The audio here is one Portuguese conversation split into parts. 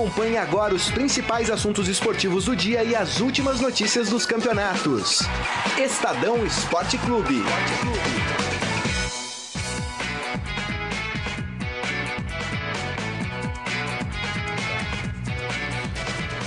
Acompanhe agora os principais assuntos esportivos do dia e as últimas notícias dos campeonatos. Estadão Esporte Clube.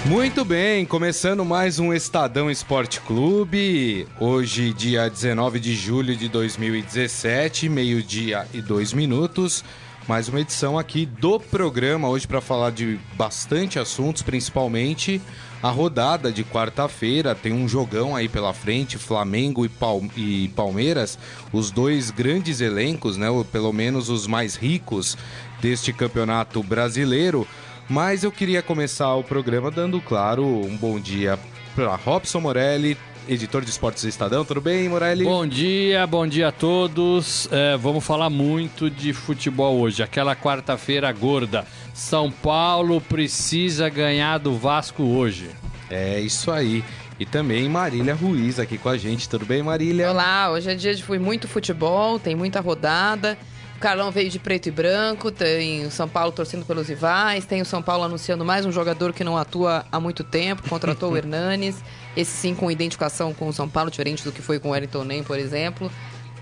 Muito bem, começando mais um Estadão Esporte Clube. Hoje, dia 19 de julho de 2017, meio-dia e dois minutos. Mais uma edição aqui do programa, hoje para falar de bastante assuntos, principalmente a rodada de quarta-feira. Tem um jogão aí pela frente, Flamengo e, Palme Palmeiras, os dois grandes elencos, né? Ou pelo menos os mais ricos deste campeonato brasileiro. Mas eu queria começar o programa dando, claro, um bom dia para Robson Morelli, editor de esportes do Estadão. Tudo bem, Morelli? Bom dia, bom dia a todos. É, vamos falar muito de futebol hoje. Aquela quarta-feira gorda. São Paulo precisa ganhar do Vasco hoje. É isso aí. E também Marília Ruiz aqui com a gente. Tudo bem, Marília? Olá, hoje é dia de fui muito futebol, tem muita rodada. Carlão veio de preto e branco, tem o São Paulo torcendo pelos rivais, tem o São Paulo anunciando mais um jogador que não atua há muito tempo, contratou o Hernanes, esse sim com identificação com o São Paulo, diferente do que foi com o Wellington Nem, por exemplo.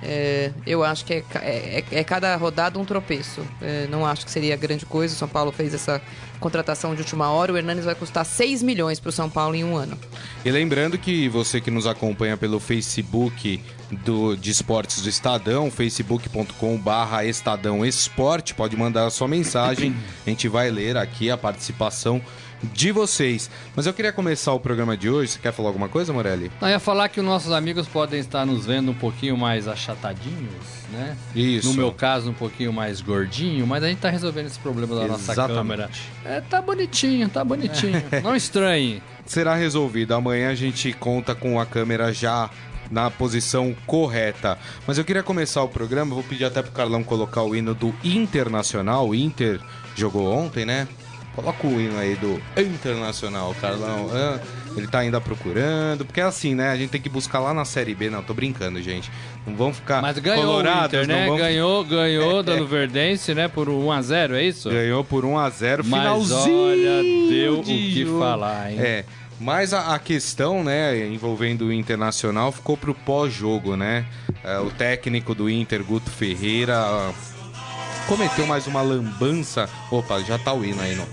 É, eu acho que é, é, é, cada rodada um tropeço. É, não acho que seria grande coisa. O São Paulo fez essa contratação de última hora. O Hernanes vai custar 6 milhões para o São Paulo em um ano. E lembrando que você que nos acompanha pelo Facebook do, de esportes do Estadão, facebook.com Estadão Esporte, pode mandar a sua mensagem. A gente vai ler aqui a participação de vocês. Mas eu queria começar o programa de hoje. Você quer falar alguma coisa, Morelli? Eu ia falar que os nossos amigos podem estar nos vendo um pouquinho mais achatadinhos, né? Isso. No meu caso, um pouquinho mais gordinho, mas a gente tá resolvendo esse problema da nossa Exatamente. câmera. É, tá bonitinho, tá bonitinho. Não estranhe. Será resolvido. Amanhã a gente conta com a câmera já na posição correta. Mas eu queria começar o programa, vou pedir até pro Carlão colocar o hino do Internacional. O Inter jogou ontem, né? Coloca o hino aí do Internacional, Carlão. Ah, ele tá ainda procurando, porque é assim, né? A gente tem que buscar lá na Série B. Não, tô brincando, gente. Não vamos ficar Mas ganhou colorados, o Inter, né? Ganhou, ganhou da Luverdense, né? Por 1x0, é isso? Ganhou por 1 a 0 Mas finalzinho olha, deu o de que jogo. falar, hein? É. Mas a, a questão, né, envolvendo o Internacional ficou pro pós-jogo, né? É, o técnico do Inter, Guto Ferreira, cometeu mais uma lambança. Opa, já tá o hino aí, não?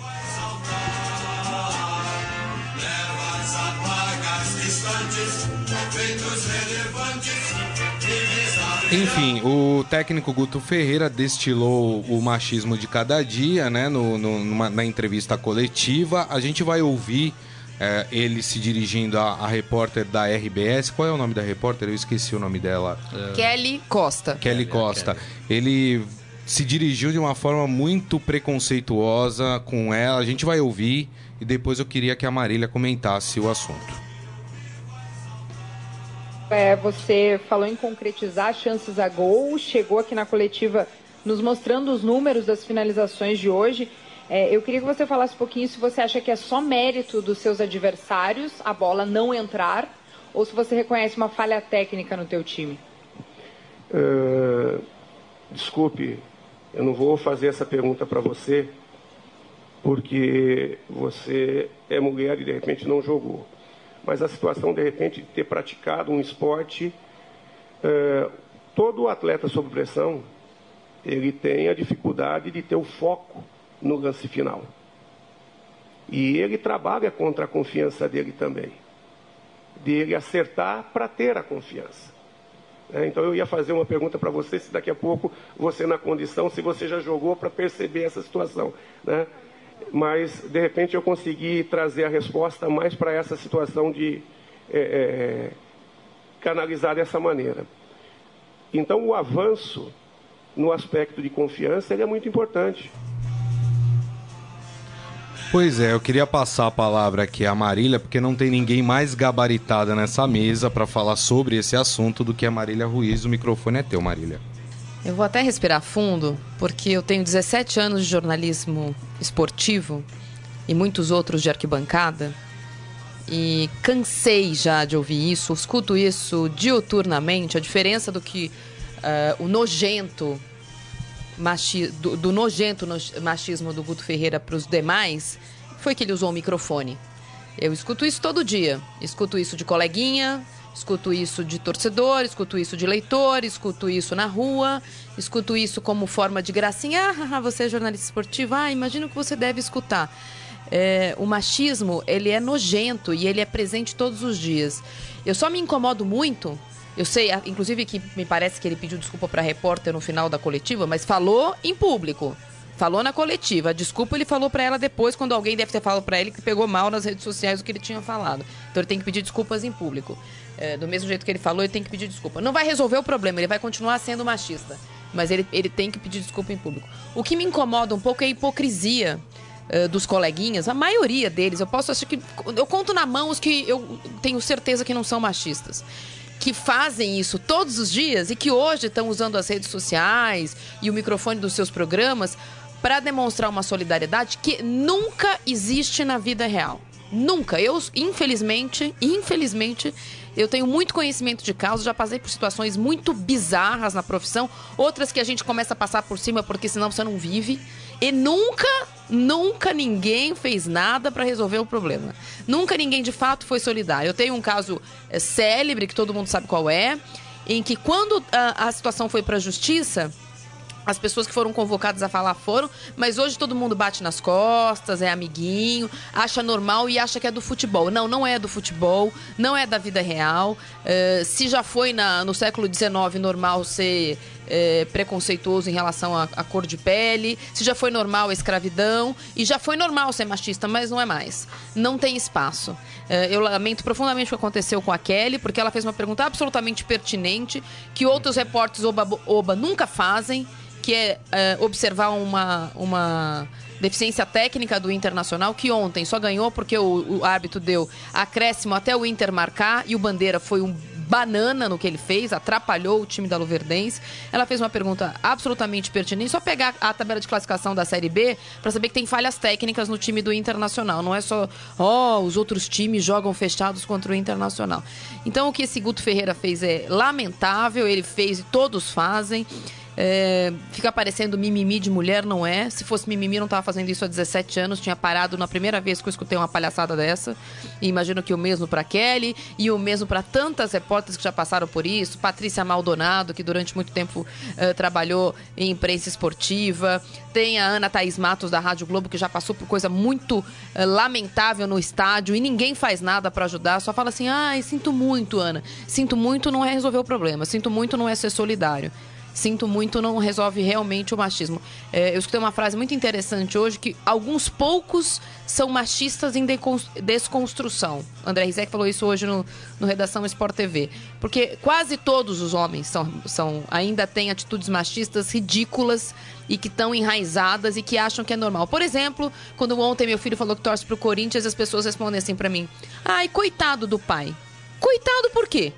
Enfim, o técnico Guto Ferreira destilou o machismo de cada dia, né, no, no- numa- na entrevista coletiva. A gente vai ouvir é, ele se dirigindo à, à repórter da RBS. Qual é o nome da repórter? Eu esqueci o nome dela. Kelly Costa. Kelly Costa. Ele se dirigiu de uma forma muito preconceituosa com ela. A gente vai ouvir e depois eu queria que a Marília comentasse o assunto. É, você falou em concretizar chances a gol, chegou aqui na coletiva nos mostrando os números das finalizações de hoje. É, eu queria que você falasse um pouquinho se você acha que é só mérito dos seus adversários a bola não entrar ou se você reconhece uma falha técnica no teu time. Ah, desculpe, eu não vou fazer essa pergunta para você, porque você é mulher e de repente não jogou. Mas a situação, de repente, de ter praticado um esporte, ah, todo atleta sob pressão, ele tem a dificuldade de ter o foco no lance final. E ele trabalha contra a confiança dele também. De ele acertar para ter a confiança. É, então eu ia fazer uma pergunta para você, se daqui a pouco você na condição, se você já jogou para perceber essa situação. Né? Mas de repente eu consegui trazer a resposta mais para essa situação de é, é, canalizar dessa maneira. Então o avanço no aspecto de confiança é muito importante. Pois é, eu queria passar a palavra aqui à Marília, porque não tem ninguém mais gabaritada nessa mesa para falar sobre esse assunto do que a Marília Ruiz. O microfone é teu, Marília. Eu vou até respirar fundo, porque eu tenho 17 anos de jornalismo esportivo e muitos outros de arquibancada. E cansei já de ouvir isso, escuto isso diuturnamente. A diferença do que ah, o nojento machi do, do nojento no- machismo do Guto Ferreira para os demais foi que ele usou o microfone? Eu escuto isso todo dia. Escuto isso de coleguinha, escuto isso de torcedor, escuto isso de leitor, escuto isso na rua, escuto isso como forma de gracinha. Ah, você é jornalista esportivo? Ah, imagino que você deve escutar. É, o machismo, ele é nojento e ele é presente todos os dias. Eu só me incomodo muito eu sei, inclusive, que me parece que ele pediu desculpa para repórter no final da coletiva, mas falou em público. Falou na coletiva. Desculpa, ele falou para ela depois, quando alguém deve ter falado para ele que pegou mal nas redes sociais o que ele tinha falado. Então ele tem que pedir desculpas em público. É, do mesmo jeito que ele falou, ele tem que pedir desculpa. Não vai resolver o problema, ele vai continuar sendo machista. Mas ele, ele tem que pedir desculpa em público. O que me incomoda um pouco é a hipocrisia uh, dos coleguinhas, a maioria deles. Eu posso achar que. Eu conto na mão os que eu tenho certeza que não são machistas que fazem isso todos os dias e que hoje estão usando as redes sociais e o microfone dos seus programas para demonstrar uma solidariedade que nunca existe na vida real. Nunca. Eu, infelizmente, infelizmente, eu tenho muito conhecimento de causa, já passei por situações muito bizarras na profissão, outras que a gente começa a passar por cima porque senão você não vive. E nunca, nunca ninguém fez nada para resolver o problema. Nunca ninguém de fato foi solidário. Eu tenho um caso é, célebre que todo mundo sabe qual é, em que quando a, a situação foi para a justiça, as pessoas que foram convocadas a falar foram, mas hoje todo mundo bate nas costas, é amiguinho, acha normal e acha que é do futebol. Não, não é do futebol, não é da vida real. Uh, se já foi na, no século XIX normal ser é, preconceituoso em relação à, cor de pele, se já foi normal a escravidão, e já foi normal ser machista, mas não é mais. Não tem espaço. É, eu lamento profundamente o que aconteceu com a Kelly, porque ela fez uma pergunta absolutamente pertinente, que outros repórteres oba-oba nunca fazem que é, é observar uma, uma deficiência técnica do Internacional, que ontem só ganhou porque o, o árbitro deu acréscimo até o Inter marcar e o Bandeira foi um banana no que ele fez, atrapalhou o time da Luverdense. Ela fez uma pergunta absolutamente pertinente. Só pegar a tabela de classificação da Série B para saber que tem falhas técnicas no time do Internacional. Não é só, ó, oh, os outros times jogam fechados contra o Internacional. Então o que esse Guto Ferreira fez é lamentável, ele fez e todos fazem. É, fica parecendo mimimi de mulher, não é? Se fosse mimimi, não estava fazendo isso há 17 anos. Tinha parado na primeira vez que eu escutei uma palhaçada dessa. E imagino que o mesmo para Kelly e o mesmo para tantas repórteres que já passaram por isso. Patrícia Maldonado, que durante muito tempo uh, trabalhou em imprensa esportiva. Tem a Ana Thaís Matos, da Rádio Globo, que já passou por coisa muito uh, lamentável no estádio e ninguém faz nada para ajudar. Só fala assim: ai, sinto muito, Ana. Sinto muito não é resolver o problema. Sinto muito não é ser solidário sinto muito, não resolve realmente o machismo. É, eu escutei uma frase muito interessante hoje que alguns poucos são machistas em desconstrução. André Rizek falou isso hoje no, no Redação Sport TV. Porque quase todos os homens são, são ainda têm atitudes machistas ridículas e que estão enraizadas e que acham que é normal. Por exemplo, quando ontem meu filho falou que torce pro Corinthians, as pessoas respondem assim para mim: "Ai, coitado do pai". Coitado por quê?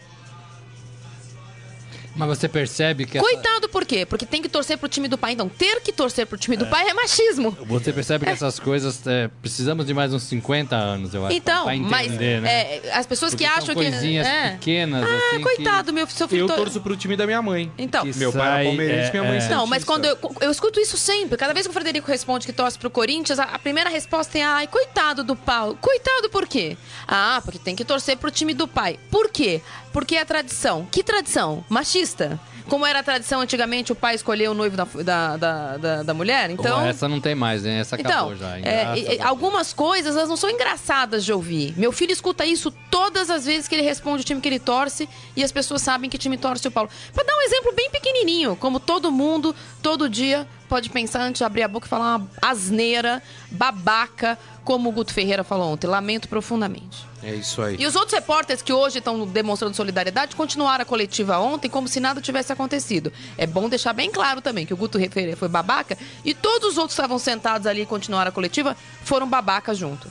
Mas você percebe que. Coitado, essa... por quê? Porque tem que torcer pro time do pai. Então, ter que torcer pro time do é. pai é machismo. Você percebe que é. essas coisas. É, precisamos de mais uns 50 anos, eu acho. Então, entender, mas né? É, as pessoas Porque que acham que. coisinhas é. pequenas. Ah, assim, coitado, que... meu seu filho. Eu torço pro time da minha mãe. Então. Meu pai é palmeirense, minha mãe é. Não, mas quando eu, eu escuto isso sempre. Cada vez que o Frederico responde que torce pro Corinthians, a, a primeira resposta é: ai, coitado do Paulo. Coitado por quê? Ah, porque tem que torcer pro time do pai. Por quê? Porque é tradição. Que tradição? Machista. Como era a tradição antigamente, o pai escolheu o noivo da, da, da, da, da mulher, então... Como essa não tem mais, né? Essa acabou então, já. É, algumas coisas, elas não são engraçadas de ouvir. Meu filho escuta isso todas as vezes que ele responde o time que ele torce e as pessoas sabem que time torce o Paulo. Pra dar um exemplo bem pequenininho, como todo mundo, todo dia, pode pensar antes de abrir a boca e falar uma asneira, babaca, como o Guto Ferreira falou ontem. Lamento profundamente. É isso aí. E os outros repórteres que hoje estão demonstrando solidariedade continuaram a coletiva ontem como se nada tivesse acontecido. É bom deixar bem claro também que o Guto Ferreira foi babaca e todos os outros que estavam sentados ali e continuaram a coletiva foram babacas junto.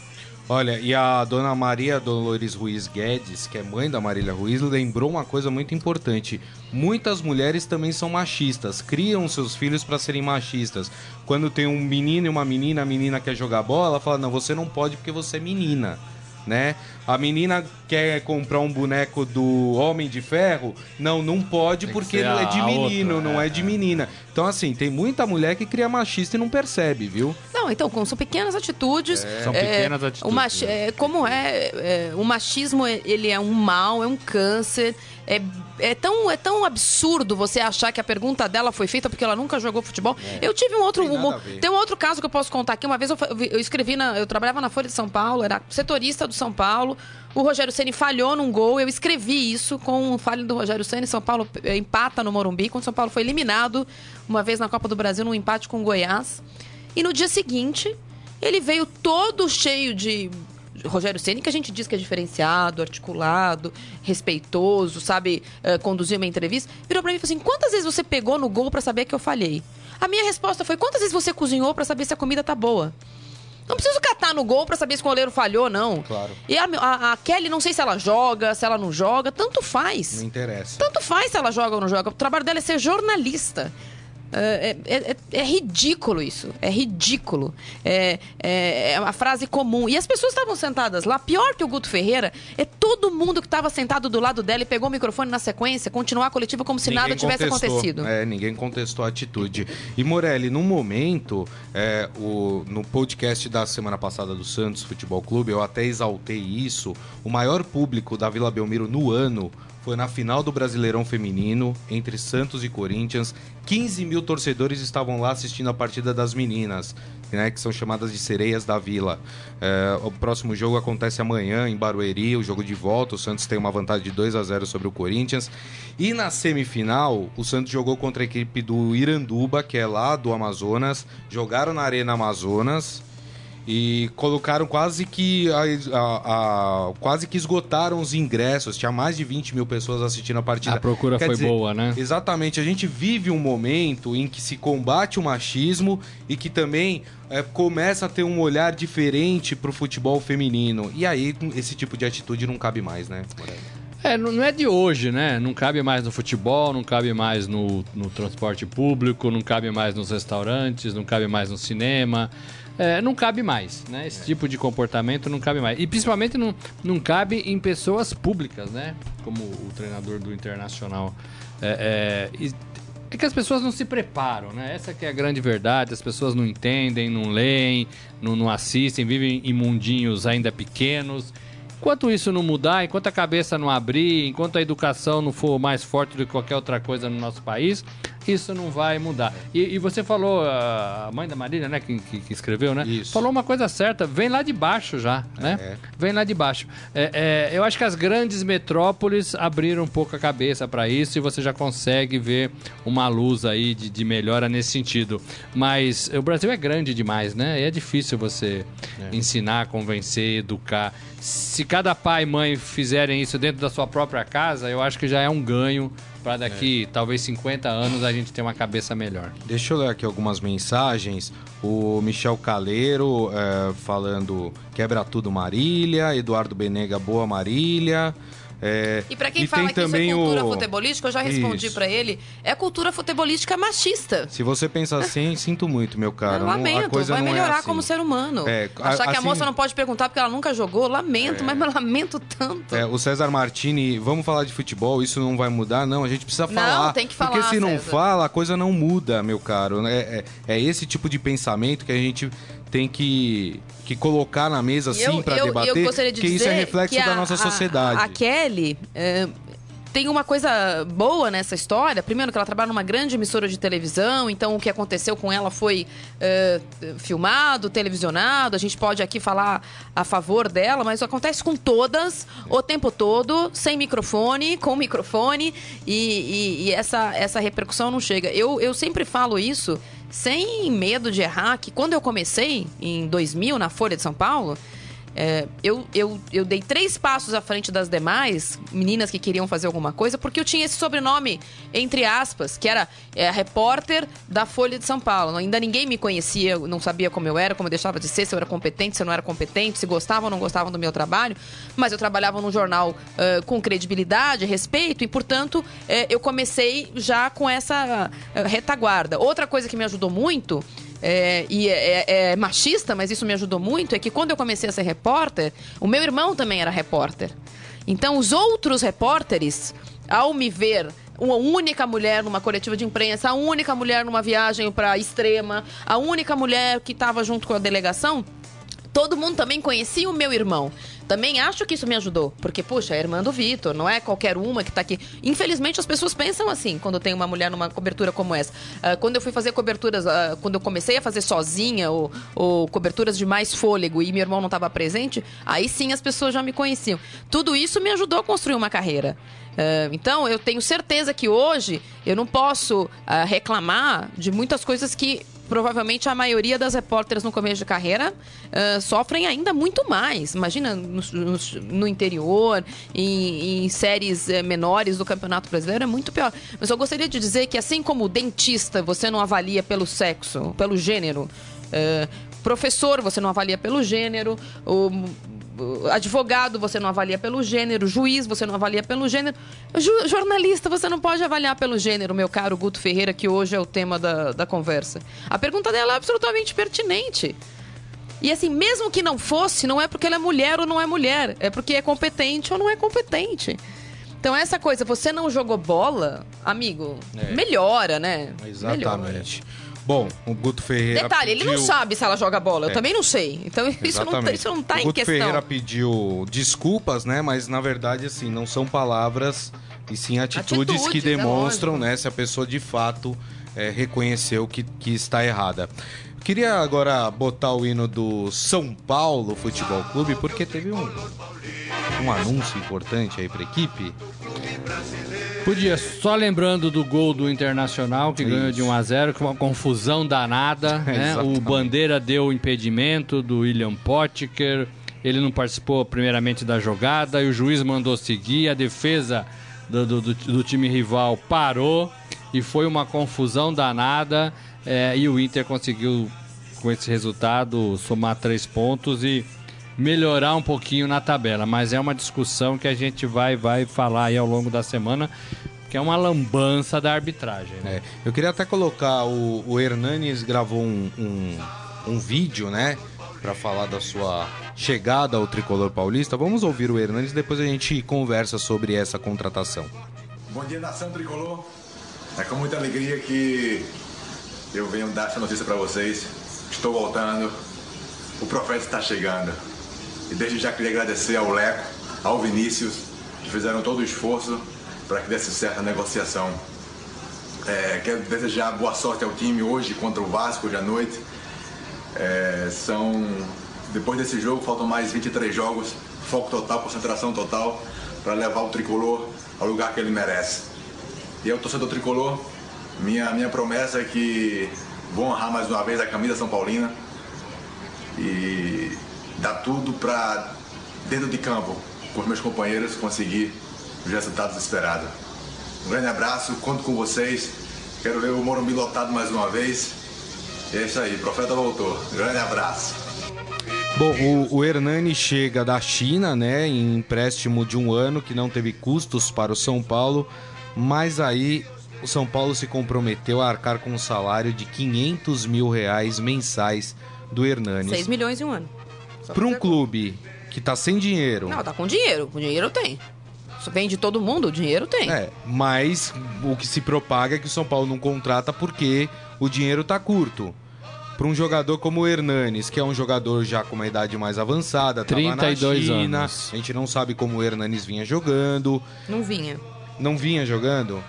Olha, e a dona Maria Dolores Ruiz Guedes, que é mãe da Marília Ruiz, lembrou uma coisa muito importante. Muitas mulheres também são machistas, criam seus filhos para serem machistas. Quando tem um menino e uma menina, a menina quer jogar bola, ela fala: "Não, você não pode porque você é menina" né? A menina quer comprar um boneco do Homem de Ferro, não, não pode porque é de menino, outra, não é. é. de menina. Então, assim, tem muita mulher que cria machista e não percebe, viu? Não, então, são pequenas atitudes. É. São pequenas atitudes, O machi- né? é, como é, é, o machismo, é- ele é um mal, é um câncer. É, é, tão, é tão absurdo você achar que a pergunta dela foi feita porque ela nunca jogou futebol. Eu tive um outro. Tem um- tem um outro caso que eu posso contar aqui. Uma vez eu, eu escrevi, na, eu trabalhava na Folha de São Paulo, era setorista do São Paulo. O Rogério Ceni falhou num gol. Eu escrevi isso com o falho do Rogério Ceni. São Paulo empata no Morumbi, quando São Paulo foi eliminado uma vez na Copa do Brasil num empate com o Goiás. E no dia seguinte, ele veio todo cheio de Rogério Ceni, que a gente diz que é diferenciado, articulado, respeitoso, sabe eh, conduzir uma entrevista. Virou pra mim e falou assim: quantas vezes você pegou no gol pra saber que eu falhei? A minha resposta foi: quantas vezes você cozinhou pra saber se a comida tá boa? Não preciso catar no gol pra saber se o goleiro falhou, não. Claro. E a, a- a Kelly, não sei se ela joga, se ela não joga, tanto faz. Não interessa. Tanto faz se ela joga ou não joga. O trabalho dela é ser jornalista. É, é- é- é ridículo isso. É ridículo. É, é, é uma frase comum. E as pessoas estavam sentadas lá. Pior que o Guto Ferreira é todo mundo que estava sentado do lado dela e pegou o microfone na sequência, continuar a coletiva como se nada Ninguém tivesse contestou. acontecido. É, ninguém contestou a atitude. E Morelli, no momento, é, o, no podcast da semana passada do Santos Futebol Clube, eu até exaltei isso. O maior público da Vila Belmiro no ano foi na final do Brasileirão Feminino, entre Santos e Corinthians. 15 mil torcedores estavam lá assistindo a partida das meninas, né, que são chamadas de sereias da Vila. É, o próximo jogo acontece amanhã em Barueri, o jogo de volta. O Santos tem uma vantagem de 2 a 0 sobre o Corinthians. E na semifinal, o Santos jogou contra a equipe do Iranduba, que é lá do Amazonas. Jogaram na Arena Amazonas e colocaram quase que a- a- a- quase que esgotaram os ingressos. Tinha mais de 20 mil pessoas assistindo a partida. A procura Quer foi dizer, boa, né? Exatamente. A gente vive um momento em que se combate o machismo e que também é, começa a ter um olhar diferente pro futebol feminino. E aí esse tipo de atitude não cabe mais, né? É, não não é de hoje, né? Não cabe mais no futebol, não cabe mais no, no transporte público, não cabe mais nos restaurantes, não cabe mais no cinema. É, não cabe mais, né? Esse tipo de comportamento não cabe mais. E principalmente não, não cabe em pessoas públicas, né? Como o treinador do Internacional. É, é, e- é que as pessoas não se preparam, né? Essa que é a grande verdade. As pessoas não entendem, não leem, não, não assistem, vivem em mundinhos ainda pequenos. Enquanto isso não mudar, enquanto a cabeça não abrir, enquanto a educação não for mais forte do que qualquer outra coisa no nosso país, isso não vai mudar. E, e você falou, a mãe da Marília, né, que, que- que escreveu, né? Isso. Falou uma coisa certa, vem lá de baixo já, né? É. Vem lá de baixo. É, é, eu acho que as grandes metrópoles abriram um pouco a cabeça para isso e você já consegue ver uma luz aí de, de melhora nesse sentido. Mas o Brasil é grande demais, né? E é difícil você ensinar, convencer, educar. Se cada pai e mãe fizerem isso dentro da sua própria casa, eu acho que já é um ganho para daqui talvez 50 anos a gente ter uma cabeça melhor. Deixa eu ler aqui algumas mensagens. O Michel Caleiro é, falando quebra tudo Marília, Eduardo Benega, boa Marília. É, E pra quem e fala que isso é também cultura o- futebolística, eu já respondi pra ele. É cultura futebolística machista. Se você pensa assim, sinto muito, meu cara. Eu Não- lamento, a coisa vai não melhorar é assim. como ser humano. É, Achar que a assim- moça não pode perguntar porque ela nunca jogou, lamento, mas eu lamento tanto. É, o César Martini, vamos falar de futebol, isso não vai mudar? Não, a gente precisa Não, falar. tem que Porque falar, se não César. fala, a coisa não muda, meu caro. É, é, é esse tipo de pensamento que a gente tem que, que colocar na mesa, sim, eu, pra eu, debater. eu gostaria de que isso é reflexo que a, da nossa a- sociedade. A, Kelly é, tem uma coisa boa nessa história. Primeiro, que ela trabalha numa grande emissora de televisão, então o que aconteceu com ela foi é, filmado, televisionado. A gente pode aqui falar a favor dela, mas acontece com todas o tempo todo, sem microfone, com microfone, e, e- e essa, essa repercussão não chega. Eu, eu sempre falo isso sem medo de errar, que quando eu comecei, em 2000, na Folha de São Paulo, é, eu, eu, eu dei três passos à frente das demais meninas que queriam fazer alguma coisa, porque eu tinha esse sobrenome, entre aspas, que era é, repórter da Folha de São Paulo. Ainda ninguém me conhecia, não sabia como eu era, como eu deixava de ser, se eu era competente, se eu não era competente, se gostavam ou não gostavam do meu trabalho. Mas eu trabalhava num jornal eh, com credibilidade, respeito, e, portanto, eh, eu comecei já com essa eh, retaguarda. Outra coisa que me ajudou muito é, e é, é- é machista, mas isso me ajudou muito, é que quando eu comecei a ser repórter, o meu irmão também era repórter. Então, os outros repórteres, ao me ver uma única mulher numa coletiva de imprensa, a única mulher numa viagem para extrema, a única mulher que estava junto com a delegação. Todo mundo também conhecia o meu irmão. Também acho que isso me ajudou. Porque, puxa, é a irmã do Vitor, não é qualquer uma que tá aqui. Infelizmente, as pessoas pensam assim quando tem uma mulher numa cobertura como essa. Uh, quando eu fui fazer coberturas, uh, quando eu comecei a fazer sozinha, ou, ou coberturas de mais fôlego e meu irmão não estava presente, aí sim as pessoas já me conheciam. Tudo isso me ajudou a construir uma carreira. Uh, então, eu tenho certeza que hoje eu não posso reclamar de muitas coisas que provavelmente a maioria das repórteres no começo de carreira uh, sofrem ainda muito mais. Imagina no, no, no interior, em, em séries menores do Campeonato Brasileiro, é muito pior. Mas eu gostaria de dizer que, assim como dentista, você não avalia pelo sexo, pelo gênero. Uh, professor, você não avalia pelo gênero. O advogado você não avalia pelo gênero, juiz você não avalia pelo gênero, Ju jornalista você não pode avaliar pelo gênero, meu caro Guto Ferreira, que hoje é o tema da, da conversa. A pergunta dela é absolutamente pertinente. E assim, mesmo que não fosse, não é porque ela é mulher ou não é mulher, é porque é competente ou não é competente. Então, essa coisa, você não jogou bola, amigo, é. melhora, né? Exatamente. Melhora. Bom, o Guto Ferreira. Detalhe, pediu... ele não sabe se ela joga bola. Eu é. também não sei. Então isso não, isso não tá o em Guto questão. Ferreira pediu desculpas, né? Mas na verdade, assim, não são palavras e sim atitudes, atitudes que é demonstram, é né? Se a pessoa de fato é, reconheceu que, que está errada. Queria agora botar o hino do São Paulo Futebol Clube, porque teve um, um anúncio importante aí para a equipe. Podia, só lembrando do gol do Internacional, que Isso. ganhou de 1 a 0 com uma confusão danada. Né? O Bandeira deu impedimento do William Potker, ele não participou primeiramente da jogada, e o juiz mandou seguir, a defesa do, do, do, time rival parou, e foi uma confusão danada, é, e o Inter conseguiu, com esse resultado, somar três pontos e melhorar um pouquinho na tabela, mas é uma discussão que a gente vai vai falar aí ao longo da semana, que é uma lambança da arbitragem. Né? É, eu queria até colocar o, o Hernanes gravou um, um, um vídeo, né, para falar da sua chegada ao tricolor paulista. Vamos ouvir o Hernanes, depois a gente conversa sobre essa contratação. Bom dia, nação tricolor. É com muita alegria que eu venho dar essa notícia para vocês. Estou voltando. O profeta está chegando. E desde já queria agradecer ao Leco, ao Vinícius, que fizeram todo o esforço para que desse certo a negociação. É, quero desejar boa sorte ao time hoje contra o Vasco hoje à noite. É, são depois desse jogo faltam mais 23 jogos, foco total, concentração total para levar o tricolor ao lugar que ele merece. E eu, torcedor tricolor, minha, minha promessa é que vou honrar mais uma vez a camisa São Paulina e dá tudo para, dentro de campo, com os meus companheiros, conseguir os resultados esperados. Um grande abraço, conto com vocês. Quero ver o Morumbi lotado mais uma vez. E é isso aí, o profeta voltou. Grande abraço. Bom, o, o Hernani chega da China, né, em empréstimo de um ano que não teve custos para o São Paulo, mas aí o São Paulo se comprometeu a arcar com um salário de 500 mil reais mensais do Hernani. 6 milhões em um ano. Para um clube que tá sem dinheiro. Não, tá com dinheiro. O dinheiro tem. Vende todo mundo, o dinheiro tem. É, mas o que se propaga é que o São Paulo não contrata porque o dinheiro tá curto. Para um jogador como o Hernanes, que é um jogador já com uma idade mais avançada, 32 tava na China, anos. a gente não sabe como o Hernanes vinha jogando. Não vinha. Não vinha jogando?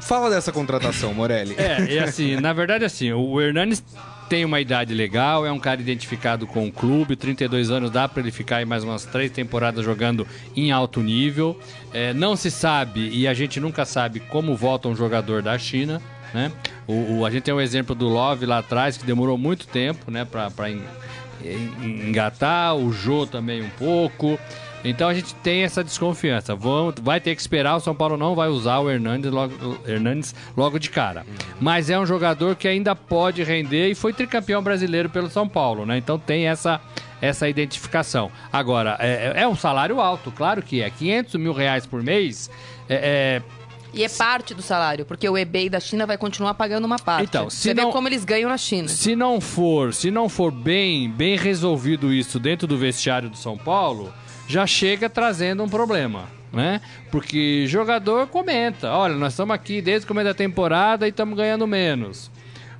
Fala dessa contratação, Morelli. É, e assim, na verdade, assim, o Hernanes tem uma idade legal, é um cara identificado com o clube, 32 anos, dá para ele ficar aí mais umas três temporadas jogando em alto nível. É, não se sabe, e a gente nunca sabe como volta um jogador da China, né? O, o, a gente tem um exemplo do Love lá atrás, que demorou muito tempo, né, para engatar, o Jô também um pouco. Então a gente tem essa desconfiança. Vamos, vai ter que esperar, o São Paulo não vai usar o Hernandes logo, Hernandes logo de cara. Mas é um jogador que ainda pode render e foi tricampeão brasileiro pelo São Paulo, né? Então tem essa, essa identificação. Agora, é, é um salário alto, claro que é. 500 mil reais por mês é, é e é parte do salário, porque o eBay da China vai continuar pagando uma parte. Então, se Você não, vê como eles ganham na China. Se não for, se não for bem, bem resolvido isso dentro do vestiário do São Paulo, já chega trazendo um problema. né? Porque jogador comenta, olha, nós estamos aqui desde o começo da temporada e estamos ganhando menos.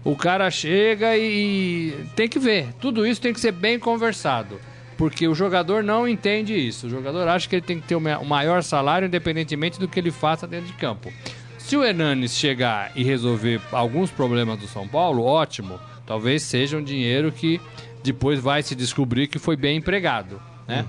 O cara chega e tem que ver. Tudo isso tem que ser bem conversado. Porque o jogador não entende isso. O jogador acha que ele tem que ter o ma- o maior salário, independentemente do que ele faça dentro de campo. Se o Hernanes chegar e resolver alguns problemas do São Paulo, ótimo. Talvez seja um dinheiro que depois vai se descobrir que foi bem empregado. Né?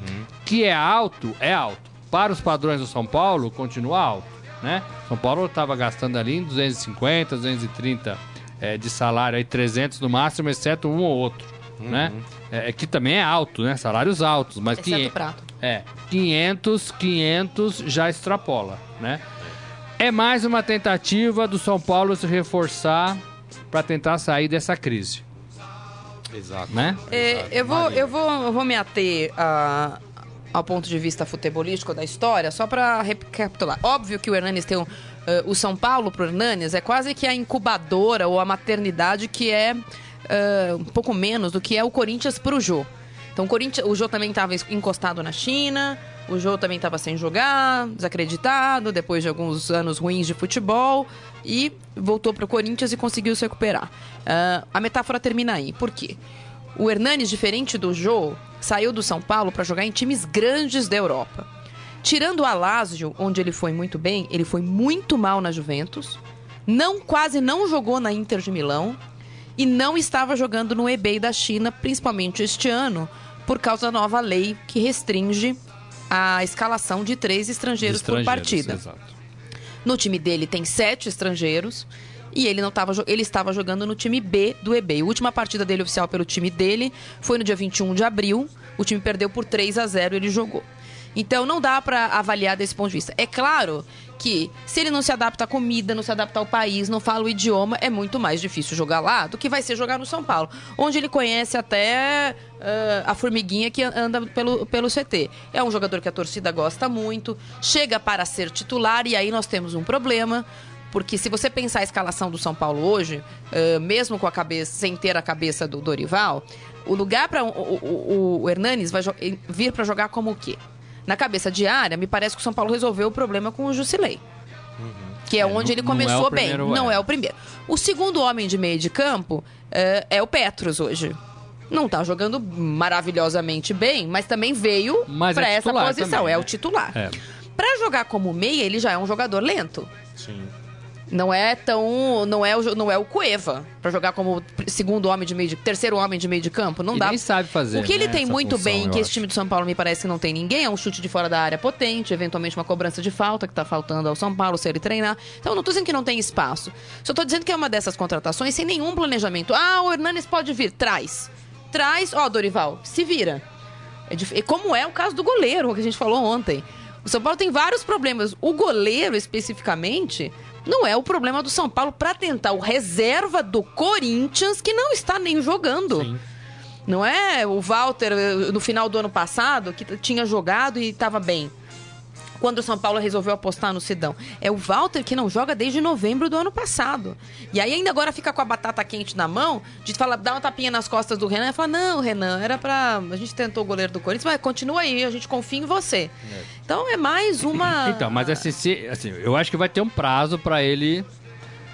Que é alto, é alto. Para os padrões do São Paulo, continua alto. Né? São Paulo estava gastando ali em 250, 230 é, de salário, aí 300 no máximo, exceto um ou outro. Né? É, é que também é alto, né? Salários altos, mas Exceto o 500, prato. é, 500, 500 já extrapola, né? É mais uma tentativa do São Paulo se reforçar para tentar sair dessa crise, Exato. né? É, eu, vou, eu, vou, eu vou me ater a- ao ponto de vista futebolístico da história, só para recapitular. Óbvio que o Hernanes tem um, eh, o São Paulo pro Hernanes é quase que a incubadora ou a maternidade que é eh, um pouco menos do que é o Corinthians pro Jô. Então o, Corinthians, o Jô também estava encostado na China, o Jô também estava sem jogar, desacreditado, depois de alguns anos ruins de futebol, e voltou pro Corinthians e conseguiu se recuperar. Ah, a metáfora termina aí. Por quê? O Hernanes, diferente do Jô, saiu do São Paulo para jogar em times grandes da Europa. Tirando o Alásio, onde ele foi muito bem, ele foi muito mal na Juventus, não quase não jogou na Inter de Milão e não estava jogando no eBay da China, principalmente este ano, por causa da nova lei que restringe a escalação de três estrangeiros, por partida. exato. No time dele tem sete estrangeiros e ele não tava, ele estava jogando no time B do EB. A última partida dele oficial pelo time dele foi no dia 21 de abril. O time perdeu por 3 a 0 e ele jogou. Então não dá pra avaliar desse ponto de vista. É claro que se ele não se adapta à comida, não se adapta ao país, não fala o idioma, é muito mais difícil jogar lá do que vai ser jogar no São Paulo, onde ele conhece até ah, a formiguinha que anda pelo, pelo CT. É um jogador que a torcida gosta muito, chega para ser titular e aí nós temos um problema. Porque se você pensar a escalação do São Paulo hoje, ah, mesmo com a cabeça, sem ter a cabeça do Dorival, o lugar para o, o, o Hernanes vai vir para jogar como o quê? Na cabeça diária, me parece que o São Paulo resolveu o problema com o Jusilei. Que é, É, onde não- ele não é começou bem. primeiro, Não é. é o primeiro. O segundo homem de meio de campo é, é o Petros hoje. Não tá jogando maravilhosamente bem, mas também veio Mas é para essa posição. também, é né? o titular. É. Pra jogar como meia, ele já é um jogador lento. Sim. Não é tão. Não é o, não é o Cueva. Pra jogar como segundo homem de meio de. terceiro homem de meio de campo. Não E dá. nem sabe fazer, O que ele né, tem essa muito função, bem, que esse time do São Paulo me parece que não tem ninguém, é um chute de fora da área potente, eventualmente uma cobrança de falta que tá faltando ao São Paulo se ele treinar. Então não tô dizendo que não tem espaço. Só tô dizendo que é uma dessas contratações sem nenhum planejamento. Ah, o Hernanes pode vir, traz. Traz, ó, Dorival, se vira. É dif- e como é o caso do goleiro, que a gente falou ontem. O São Paulo tem vários problemas. O goleiro, especificamente, não é o problema do São Paulo para tentar o reserva do Corinthians, que não está nem jogando. Não é o Walter, eh, no final do ano passado, que tinha jogado e estava bem. Quando o São Paulo resolveu apostar no Sidão. É o Walter que não joga desde novembro do ano passado. E aí ainda agora fica com a batata quente na mão, de falar, dar uma tapinha nas costas do Renan e falar, não, Renan, era pra. A gente tentou o goleiro do Corinthians, mas continua aí, a gente confia em você. Então é mais uma. Então, mas assim, se- assim, eu acho que vai ter um prazo pra ele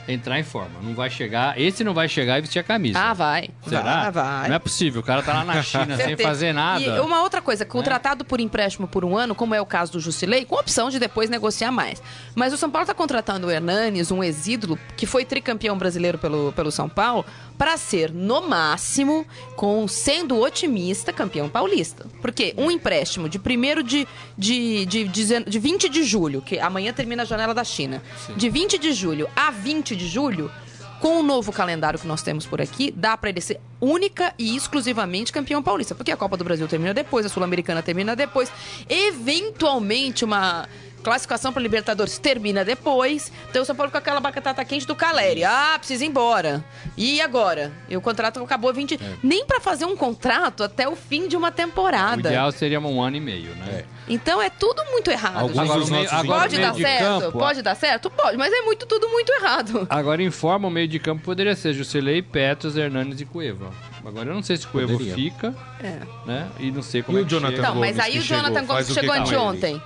entrar em forma. Não vai chegar, esse não vai chegar e vestir a camisa. Ah, vai. Será? Vai, vai. Não é possível, o cara tá lá na China sem fazer nada. E uma outra coisa, contratado por empréstimo por um ano, como é o caso do Jusilei, com opção de depois negociar mais. Mas o São Paulo está contratando o Hernanes, um exídulo, que foi tricampeão brasileiro pelo, pelo São Paulo, para ser, no máximo, com sendo otimista, campeão paulista. Porque um empréstimo de 1 de, de, de, de, de 20 de julho, que amanhã termina a janela da China, de 20 de julho a 20 de julho, com o novo calendário que nós temos por aqui, dá pra ele ser única e exclusivamente campeão paulista. Porque a Copa do Brasil termina depois, a Sul-Americana termina depois. Eventualmente, uma classificação para Libertadores termina depois. Então o São Paulo com aquela batata quente do Caleri. Ah, precisa ir embora. E agora? E o contrato acabou 20. Nem pra fazer um contrato até o fim de uma O temporada. ideal seria um ano e meio, né? Então é tudo muito errado. Alguns gente. Agora, dos o meio- nossos agora Pode o dar de certo? campo, Pode dar certo? Pode, mas é muito tudo muito errado. Agora, em forma, o meio de campo poderia ser Jusilei, Petros, Hernanes e Cueva. Agora, eu não sei se Cueva Poderia. fica, É. né? E não sei como E é o que Jonathan chega. Então, mas aí o Jonathan chegou, Gomes o chegou anteontem.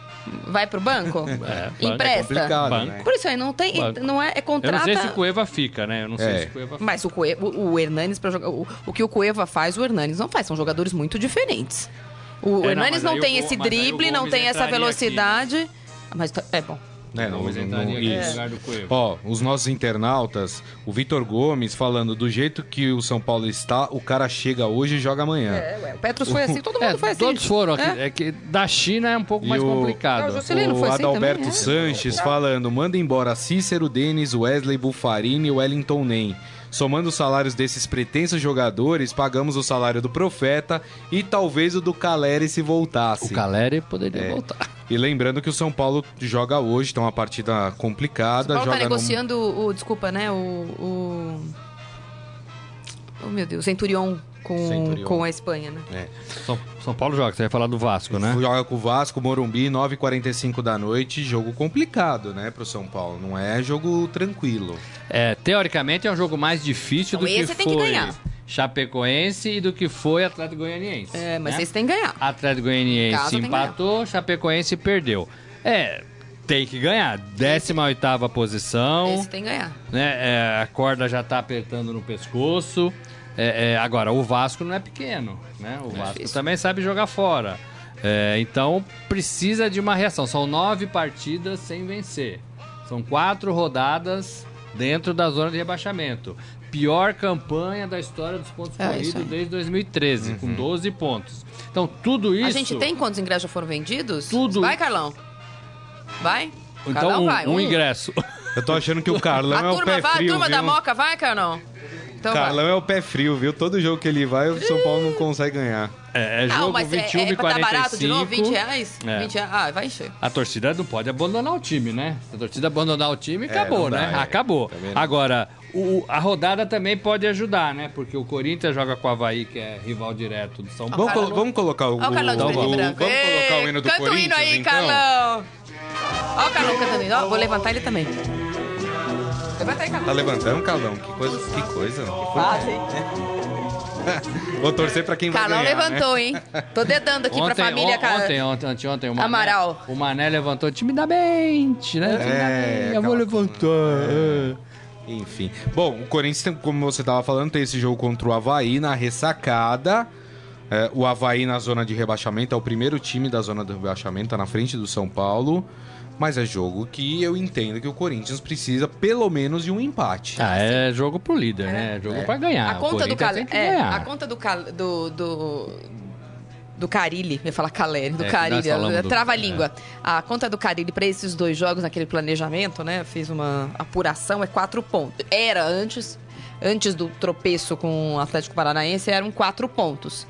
Vai pro banco? É, Empresta? É Banco. né? Por isso aí, não tem. Banco. Não é, é Eu não contrata. sei se o Cueva fica, né? Eu não sei É. se o Cueva fica. Mas o, Cueva, o, o Hernanes para jogar. O, o que o Cueva faz, o Hernanes não faz. São jogadores muito diferentes. O É, não, Hernanes mas não, aí o tem esse mas drible, não tem essa velocidade. Mas tá- é bom. É, não- aqui no isso. lugar do Cueva. Ó, os nossos internautas, o Vitor Gomes falando do jeito que o São Paulo está, o cara chega hoje e joga amanhã. É, ué, o Petros foi assim, todo mundo É, foi assim. todos foram. aqui. É. É. que da China é um pouco E mais o- complicado. Não, o Juscelino o foi assim Adalberto também, é. Sanches falando: manda embora Cícero, Denis, Wesley, Bufarini e Wellington Nem. Somando os salários desses pretensos jogadores, pagamos o salário do Profeta e talvez o do Caleri se voltasse. O Caleri poderia É. voltar. E lembrando que o São Paulo joga hoje, então uma partida complicada. O Paulo tá no- negociando o, o- Desculpa, né? O. o... Oh, meu Deus, Centurion com, Centurion. com a Espanha, né? É. São, São Paulo joga, você vai falar do Vasco, né? Joga com o Vasco, Morumbi, 9h45 da noite. Jogo complicado, né, pro São Paulo. Não é jogo tranquilo. É, teoricamente é um jogo mais difícil Então do que esse tem que foi ganhar. Chapecoense e do que foi Atlético Goianiense. É, mas né? esse tem que ganhar. Atlético Goianiense que empatou, Chapecoense perdeu. É, tem que ganhar. 18ª posição, Esse tem que ganhar. né? É, a corda já tá apertando no pescoço. É, é, agora, o Vasco não é pequeno, né? O Vasco difícil. também sabe jogar fora. É, então, precisa de uma reação. São nove partidas sem vencer. São quatro rodadas dentro da zona de rebaixamento. Pior campanha da história dos pontos É, corridos desde 2013, com 12 pontos. Então, tudo isso... A gente tem quantos ingressos já foram vendidos? Tudo. Vai, Carlão. Vai? Então, Carlão um, vai. um ingresso. Eu tô achando que o Carlão A é o turma pé vai, frio, a turma viu? da Moca vai, Carlão? Então Carlão vai. é o pé frio, viu? Todo jogo que ele vai, o São Paulo não consegue ganhar. É, é Não, jogo mas é, 21 é e pra 45. dar barato de novo? 20 reais? É. 20 reais? Ah, vai encher. A torcida não pode abandonar o time, né? Se a torcida abandonar o time, É, acabou, não dá, né? é. Acabou. Não. Agora, o- a rodada também pode ajudar, né? Porque o Corinthians joga com o Havaí, que é rival direto do São Paulo. Vamos, vamos colocar o, Olha o Carlão de o-. Vamos colocar o hino do Canta Corinthians, o hino aí, então? Carlão. Olha o Carlão cantando. Ó, vou levantar ele também. Levanta aí, Tá Carlão. levantando, Carlão? Que coisa, que coisa. Que foi? Ah, sim. Vou torcer pra quem Carlão vai ganhar, né? levantou, hein? Tô dedando aqui pra família, on- cara. Ontem, ontem, ontem, ontem o Mané, Amaral. O Mané levantou timidamente, né? É, eu vou levantar. é. Enfim. Bom, o Corinthians, como você tava falando, tem esse jogo contra o Havaí na ressacada. É, o Havaí na zona de rebaixamento é o primeiro time da zona de rebaixamento, tá na frente do São Paulo. Mas é jogo que eu entendo que o Corinthians precisa pelo menos de um empate. Ah, é jogo pro líder, né? É jogo pra ganhar. A O conta do Cal... tem que é, a conta do Cal... do, do do Carilli, eu ia falar Caleri, do É, Carilli, nós falamos do- trava a língua. A conta do Carilli para esses dois jogos naquele planejamento, né? Fiz uma apuração, é quatro pontos. Era antes, antes do tropeço com o Atlético Paranaense, eram quatro pontos.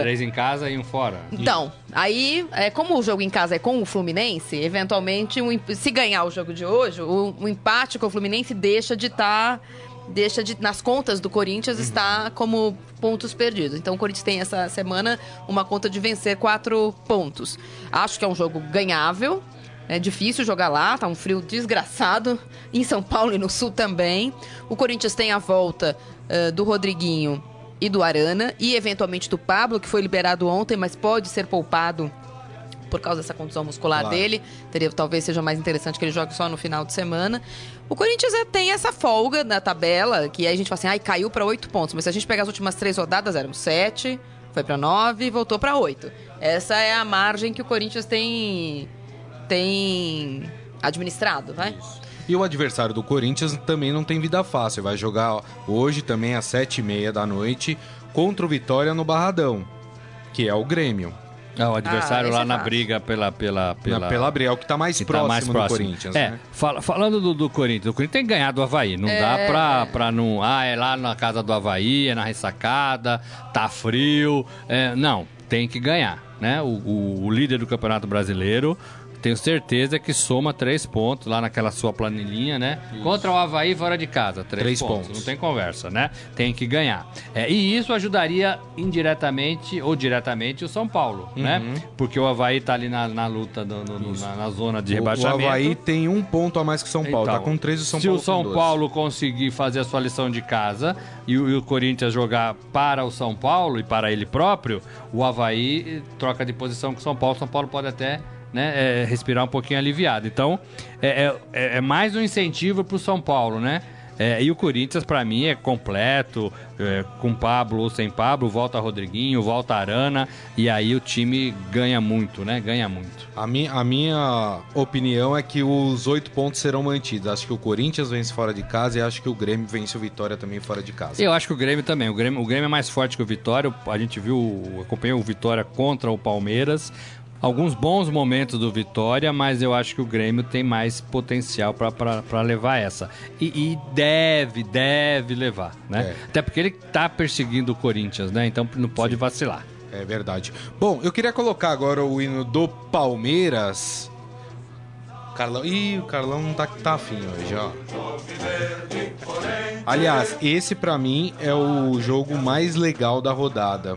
Três em casa e um fora. Então, aí, é, como o jogo em casa é com o Fluminense, eventualmente, um se ganhar o jogo de hoje, o, o empate com o Fluminense deixa de estar. deixa de, nas contas do Corinthians, está como pontos perdidos. Então, o Corinthians tem essa semana uma conta de vencer quatro pontos. Acho que é um jogo ganhável. É difícil jogar lá, tá um frio desgraçado. Em São Paulo e no Sul também. O Corinthians tem a volta eh, do Rodriguinho e do Arana, e eventualmente do Pablo, que foi liberado ontem, mas pode ser poupado por causa dessa contusão muscular Claro. dele. Teria, talvez seja mais interessante que ele jogue só no final de semana. O Corinthians é, tem essa folga na tabela, que aí a gente fala assim, ai, caiu para oito pontos. Mas se a gente pegar as últimas três rodadas, eram sete, foi para nove e voltou para oito. Essa é a margem que o Corinthians tem, tem administrado, vai? E o adversário do Corinthians também não tem vida fácil. Vai jogar hoje também às sete e meia da noite contra o Vitória no Barradão, que é o Grêmio. É, o adversário esse lá é na fácil. briga pela. pela, Pela, pela... pela Abriel, que tá mais que tá próximo mais do próximo. Corinthians. É, né? fala- falando do, do Corinthians, o Corinthians tem que ganhar do Havaí. Não dá É. pra, pra não. Ah, é lá na casa do Havaí, é na ressacada, tá frio. É, não, tem que ganhar. Né? O, o- o líder do Campeonato Brasileiro. Tenho certeza que soma três pontos lá naquela sua planilhinha, né? Contra o Havaí fora de casa. Três, Três pontos. pontos. Não tem conversa, né? Tem que ganhar. É, e isso ajudaria indiretamente ou diretamente o São Paulo, né? Uhum. Porque o Havaí tá ali na, na luta, do- no- no- na, na zona de O- rebaixamento. O Havaí tem um ponto a mais que o São Paulo. Então, tá com 13 o São se Paulo o São com 12. Paulo conseguir fazer a sua lição de casa e o, e o Corinthians jogar para o São Paulo e para ele próprio, o Havaí troca de posição com o São Paulo. O São Paulo pode até né, é, respirar um pouquinho aliviado. Então, é, é, é mais um incentivo para o São Paulo, né? É, e o Corinthians, para mim, é completo, é, com Pablo ou sem Pablo, volta Rodriguinho, volta Arana, e aí o time ganha muito, né? Ganha muito. A minha, a minha opinião é que os oito pontos serão mantidos. Acho que o Corinthians vence fora de casa e acho que o Grêmio vence o Vitória também fora de casa. Eu acho que o Grêmio também. O Grêmio, o Grêmio é mais forte que o Vitória. A gente viu, acompanhou o Vitória contra o Palmeiras alguns bons momentos do Vitória, mas eu acho que o Grêmio tem mais potencial para levar essa. E, e, deve, deve levar, né? É. Até porque ele tá perseguindo o Corinthians, né? Então não pode Sim. vacilar. É verdade. Bom, eu queria colocar agora o hino do Palmeiras. Carlão. Ih, o Carlão não tá, tá afim hoje, ó. Aliás, esse para mim é o jogo mais legal da rodada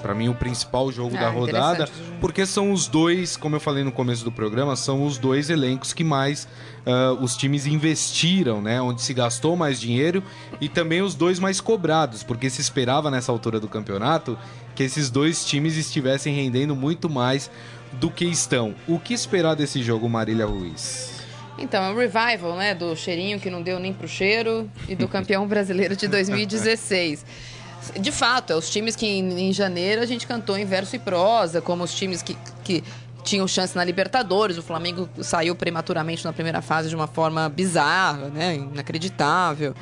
para mim o principal jogo é, da rodada, porque são os dois, como eu falei no começo do programa, são os dois elencos que mais uh, os times investiram, né? Onde se gastou mais dinheiro e também os dois mais cobrados, porque se esperava nessa altura do campeonato que esses dois times estivessem rendendo muito mais do que estão. O que esperar desse jogo, Marília Ruiz? Então, é o revival, né, do cheirinho que não deu nem pro cheiro e do campeão brasileiro de 2016. De fato, é os times que em, em, janeiro a gente cantou em verso e prosa, como os times que, que tinham chance na Libertadores. O Flamengo saiu prematuramente na primeira fase de uma forma bizarra, né? inacreditável.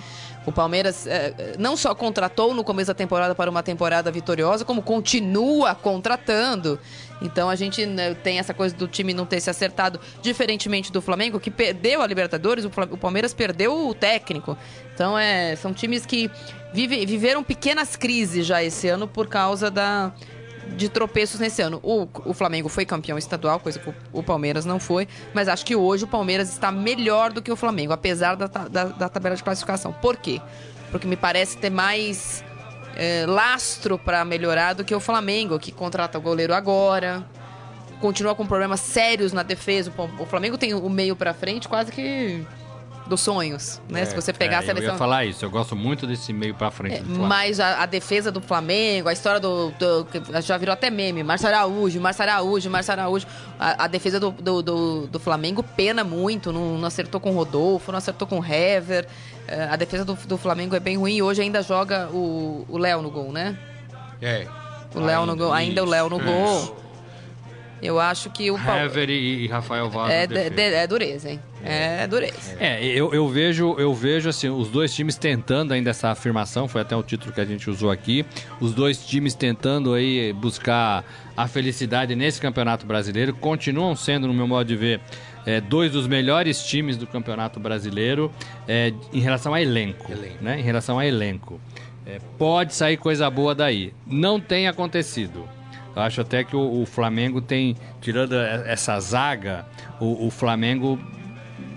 O Palmeiras é, não só contratou no começo da temporada para uma temporada vitoriosa, como continua contratando. Então a gente né, tem essa coisa do time não ter se acertado, diferentemente do Flamengo, que perdeu a Libertadores, o, o Palmeiras perdeu o técnico. Então é, são times que vive, viveram pequenas crises já esse ano por causa da, de tropeços nesse ano. O, o Flamengo foi campeão estadual, coisa que o, o, Palmeiras não foi, mas acho que hoje o Palmeiras está melhor do que o Flamengo, apesar da, da, da tabela de classificação. Por quê? Porque me parece ter mais é, lastro para melhorar do que o Flamengo, que contrata o goleiro agora. Continua com problemas sérios na defesa. O Flamengo tem o meio para frente quase que dos sonhos, né? É, Se você pegar é, a seleção. Eu ia falar isso, eu gosto muito desse meio para frente. É, mas a, a, defesa do Flamengo, a história do, do, Já virou até meme. Márcio Araújo, Márcio Araújo, Márcio Araújo. A, a defesa do, do, do, Flamengo pena muito, não, não, acertou com o Rodolfo, não acertou com o Hever. É, a defesa do, do Flamengo é bem ruim e hoje ainda joga o Léo no gol, né? É. O Léo no gol, ainda o Léo no gol. Eu acho que o Hever e, Rafael Vaz é, é dureza, hein? É dureza. É, eu, eu vejo, eu vejo assim, os dois times tentando ainda essa afirmação, foi até o título que a gente usou aqui. Os dois times tentando aí buscar a felicidade nesse Campeonato Brasileiro, continuam sendo, no meu modo de ver, é, dois dos melhores times do Campeonato Brasileiro é, em relação a elenco, elenco. Né? Em relação a elenco. É, pode sair coisa boa daí. Não tem acontecido. Eu acho até que o, o Flamengo tem, tirando essa zaga, o, o, Flamengo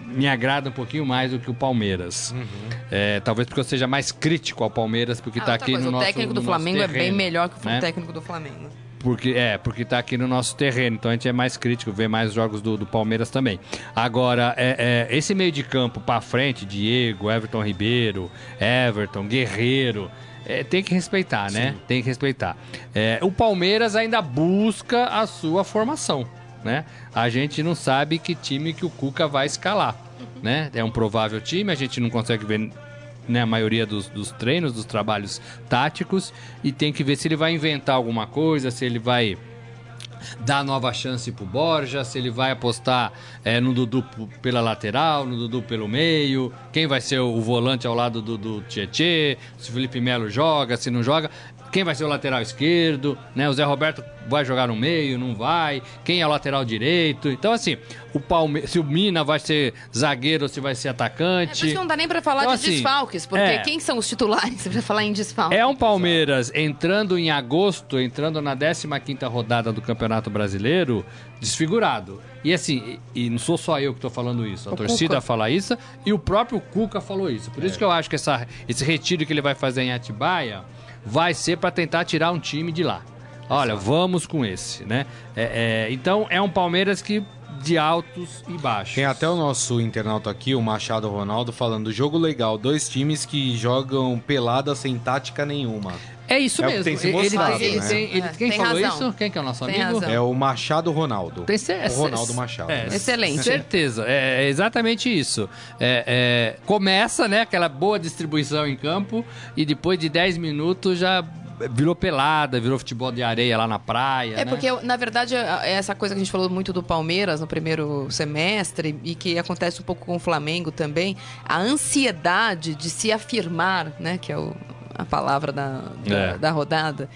me agrada um pouquinho mais do que o Palmeiras. Uhum. É, talvez porque eu seja mais crítico ao Palmeiras, porque está ah, aqui coisa, no nosso O técnico do Flamengo terreno, é bem melhor que o né? técnico do Flamengo. Porque, é, porque tá aqui no nosso terreno, então a gente é mais crítico, vê mais jogos do, do Palmeiras também. Agora, é, é, esse meio de campo para frente, Diego, Everton Ribeiro, Everton, Guerreiro, é, tem que respeitar, né? Sim. Tem que respeitar. É, o Palmeiras ainda busca a sua formação, né? A gente não sabe que time que o Cuca vai escalar, uhum. né? É um provável time, a gente não consegue ver né, a maioria dos, dos treinos, dos trabalhos táticos, e tem que ver se ele vai inventar alguma coisa, se ele vai dar nova chance pro Borja, se ele vai apostar é, no Dudu pela lateral, no Dudu pelo meio, quem vai ser o volante ao lado do, do Tietê, se o Felipe Melo joga, se não joga quem vai ser o lateral esquerdo, né? O Zé Roberto vai jogar no meio, não vai. Quem é o lateral direito? Então, assim, o Palme se o Mina vai ser zagueiro ou se vai ser atacante. É, por isso não dá nem pra falar então, de assim, desfalques, porque é, quem são os titulares pra falar em desfalques? É um Palmeiras entrando em agosto, entrando na 15 rodada do Campeonato Brasileiro, desfigurado. E assim, e, e não sou só eu que estou falando isso, a o torcida Cuca. fala isso e o próprio Cuca falou isso. Por isso é. que eu acho que essa, esse retiro que ele vai fazer em Atibaia vai ser para tentar tirar um time de lá. Olha, vamos com esse, né? É, é, então é um Palmeiras que de altos e baixos. Tem até o nosso internauta aqui, o Machado Ronaldo, falando jogo legal, dois times que jogam pelada sem tática nenhuma. É isso É mesmo. tem se Ele- mostrado, ele- né? tem- ele- É, quem tem falou razão. isso? Quem que é o nosso Tem amigo? razão. É o Machado Ronaldo. Tem cer- o Ronaldo Machado. É, né? Excelente. Certeza, é, é exatamente isso. É, é, começa, né, aquela boa distribuição em campo e depois de 10 minutos já virou pelada, virou futebol de areia lá na praia. É né? porque, na verdade, é essa coisa que a gente falou muito do Palmeiras no primeiro semestre e que acontece um pouco com o Flamengo também, a ansiedade de se afirmar, né, que é o- a palavra da, da, É. da rodada,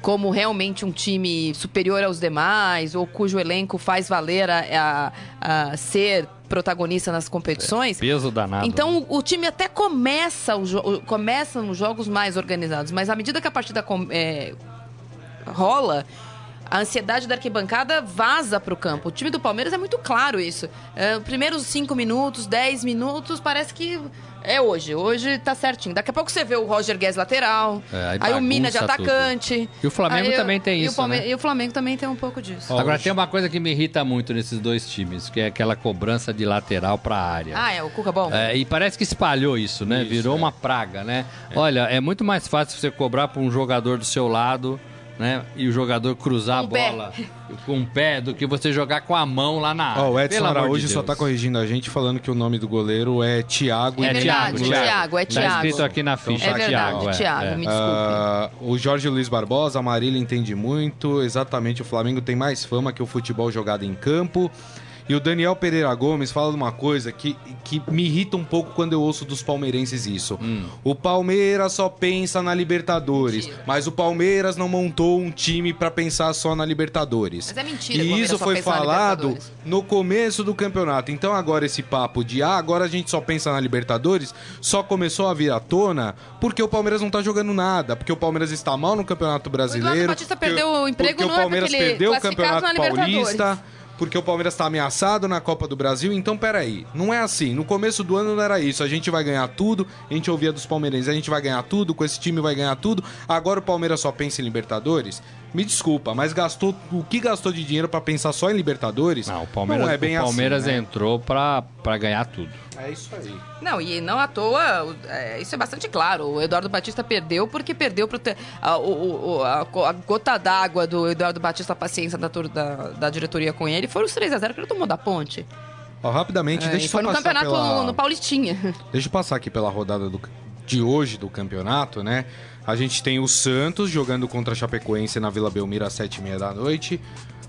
como realmente um time superior aos demais ou cujo elenco faz valer a, a- a ser protagonista nas competições. Peso danado. Então o, o time até começa o o- começa os jogos mais organizados, mas à medida que a partida com- é, rola, a ansiedade da arquibancada vaza para o campo. O time do Palmeiras é muito claro isso. É, os primeiros 5 minutos, 10 minutos, parece que é hoje. Hoje tá certinho. Daqui a pouco você vê o Roger Guedes lateral, É, aí aí, o Mina de atacante. E o Flamengo Aí também tem e isso, Palme- né? E o Flamengo também tem um pouco disso. Ó, Agora hoje- tem uma coisa que me irrita muito nesses dois times, que é aquela cobrança de lateral pra área. Ah, é o Cuca bom? É, e parece que espalhou isso, né? Isso, Virou é. uma praga, né? Olha, é muito mais fácil você cobrar para um jogador do seu lado, né? E o jogador cruzar Com a o pé. bola com o pé do que você jogar com a mão lá na área. Ó, o Edson Pelo amor de Araújo só tá corrigindo a gente falando que o nome do goleiro é Thiago É É verdade, Thiago, Thiago, é Tá Thiago. escrito aqui na ficha, é verdade, Thiago. Thiago, é, é. me desculpe. Ah, o Jorge Luiz Barbosa, a Marília entende muito. Exatamente, o Flamengo tem mais fama que o futebol jogado em campo. E o Daniel Pereira Gomes fala de uma coisa que, que me irrita um pouco quando eu ouço dos palmeirenses isso. Hum. O Palmeiras só pensa na Libertadores, Mentira. mas o Palmeiras não montou um time pra pensar só na Libertadores. Mas é mentira, o E isso foi falado no começo do campeonato. Então agora esse papo de ah, agora a gente só pensa na Libertadores, só começou a vir à tona porque o Palmeiras não tá jogando nada, porque o Palmeiras está mal no Campeonato Brasileiro. Batista porque- perdeu o emprego porque não o é Palmeiras porque perdeu o Campeonato. Paulista. Porque o Palmeiras está ameaçado na Copa do Brasil, então peraí, não é assim. No começo do ano não era isso. A gente vai ganhar tudo, a gente ouvia dos palmeirenses, a gente vai ganhar tudo, com esse time vai ganhar tudo. Agora o Palmeiras só pensa em Libertadores. Me desculpa, mas gastou o que gastou de dinheiro pra pensar só em Libertadores? Não, o Palmeiras, não é bem o Palmeiras assim, né? entrou pra ganhar tudo. É isso aí. Não, e não à toa, é, isso é bastante claro. O Eduardo Batista perdeu porque perdeu pro te- a, o- a, a gota d'água do Eduardo Batista, a paciência da, da, da diretoria com ele, foram os 3x0 que ele tomou da ponte. Ó, rapidamente, É, deixa eu foi só no passar campeonato pela... no Paulistinha. Deixa eu passar aqui pela rodada do- de hoje do campeonato, né? A gente tem o Santos jogando contra a Chapecoense na Vila Belmiro às sete e meia da noite.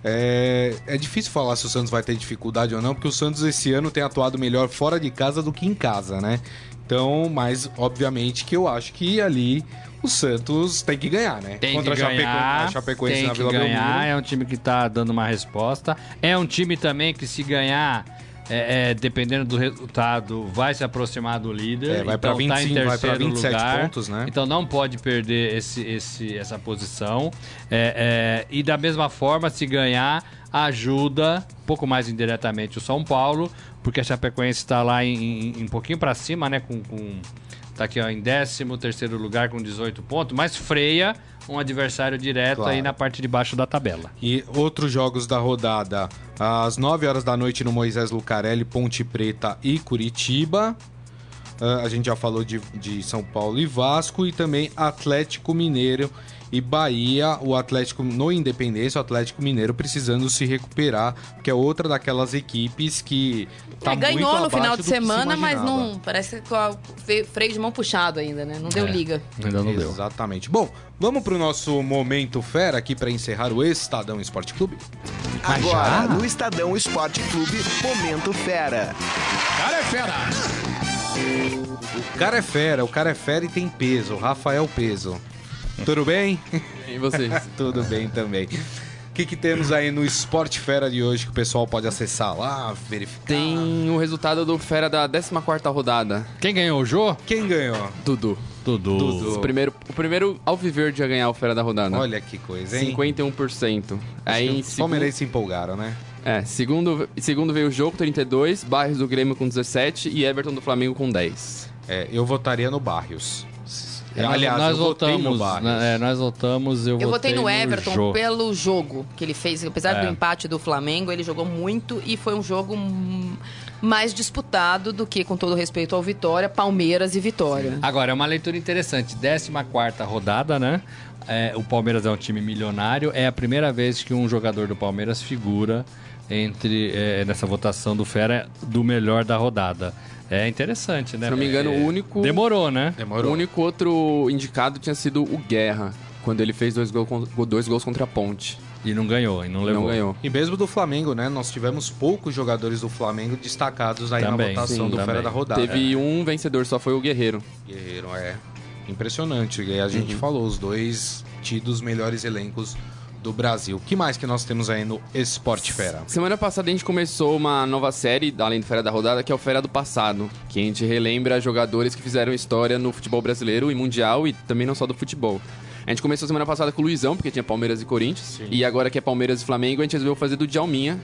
É, é difícil falar se o Santos vai ter dificuldade ou não, porque o Santos esse ano tem atuado melhor fora de casa do que em casa, né? Então, mas obviamente que eu acho que ali o Santos tem que ganhar, né? Tem contra que a ganhar, a Chapecoense tem na que Vila ganhar, Belmiro. é um time que tá dando uma resposta. É um time também que se ganhar, é, é, dependendo do resultado, vai se aproximar do líder. É, vai tá em 25, vai pra terceiro 27 lugar, pontos, né? Então não pode perder esse, esse, essa posição. É, é, e da mesma forma, se ganhar, ajuda, um pouco mais indiretamente, o São Paulo, porque a Chapecoense está lá em, em- um pouquinho para cima, né? Com, com- tá aqui ó, em 13 terceiro lugar com 18 pontos, mas freia um adversário direto Claro. aí na parte de baixo da tabela. E outros jogos da rodada, às 9 horas da noite no Moisés Lucarelli, Ponte Preta e Curitiba. Ah, a gente já falou de, de São Paulo e Vasco e também Atlético Mineiro e Bahia, o Atlético no Independência, o Atlético Mineiro precisando se recuperar, que é outra daquelas equipes que tá É, ganhou muito no final de que se semana, mas não. Parece que com o freio de mão puxado ainda, né? Não deu É. liga. Ainda não deu. Exatamente. Bom, vamos pro nosso momento fera aqui para encerrar o Estadão Esporte Clube. Agora, no Estadão Esporte Clube, Momento Fera. O cara é fera, o cara é fera e tem peso. O Rafael Peso. Tudo bem? E vocês? Tudo bem também. O que, que temos aí no Esporte Fera de hoje que o pessoal pode acessar lá, verificar? Tem o resultado do Fera da 14ª rodada. Quem ganhou o Jô? Quem ganhou? Dudu. Dudu. Dudu. O primeiro, o primeiro Alviverde a ganhar o Fera da rodada. Olha que coisa, hein? 51%. Aí Os segundo, palmeirenses se empolgaram, né? é, segundo, segundo veio o jogo, 32, Barros do Grêmio com 17 e Everton do Flamengo com 10. É, eu votaria no Barrios. É, nós- Aliás, nós votei no Barrios. né, é, nós voltamos, eu, Eu votei no Everton Jô. pelo jogo que ele fez. Apesar É. do empate do Flamengo, ele jogou muito e foi um jogo hum, mais disputado do que, com todo respeito ao Vitória, Palmeiras e Vitória. Agora, é uma leitura interessante. 14 rodada, né? É, o Palmeiras é um time milionário. É a primeira vez que um jogador do Palmeiras figura entre é, nessa votação do Fera do melhor da rodada. É interessante, né? Se não me engano, É, o único. Demorou, né? O único outro indicado tinha sido o Guerra, quando ele fez dois, gol dois gols contra a Ponte. E não ganhou, e não levou. Não ganhou. E mesmo do Flamengo, né? Nós tivemos poucos jogadores do Flamengo destacados aí Também, na votação sim, do também. Fera da Rodada. Teve um vencedor, só foi o Guerreiro. Guerreiro, é. Impressionante. E a gente falou, os dois tidos melhores elencos do Brasil. O que mais que nós temos aí no Esporte Fera? Semana passada a gente começou uma nova série, além do Fera da Rodada, que é o Fera do Passado, que a gente relembra jogadores que fizeram história no futebol brasileiro e mundial e também não só do futebol. A gente começou semana passada com o Luizão, porque tinha Palmeiras e Corinthians. E agora que é Palmeiras e Flamengo, a gente resolveu fazer do Djalminha,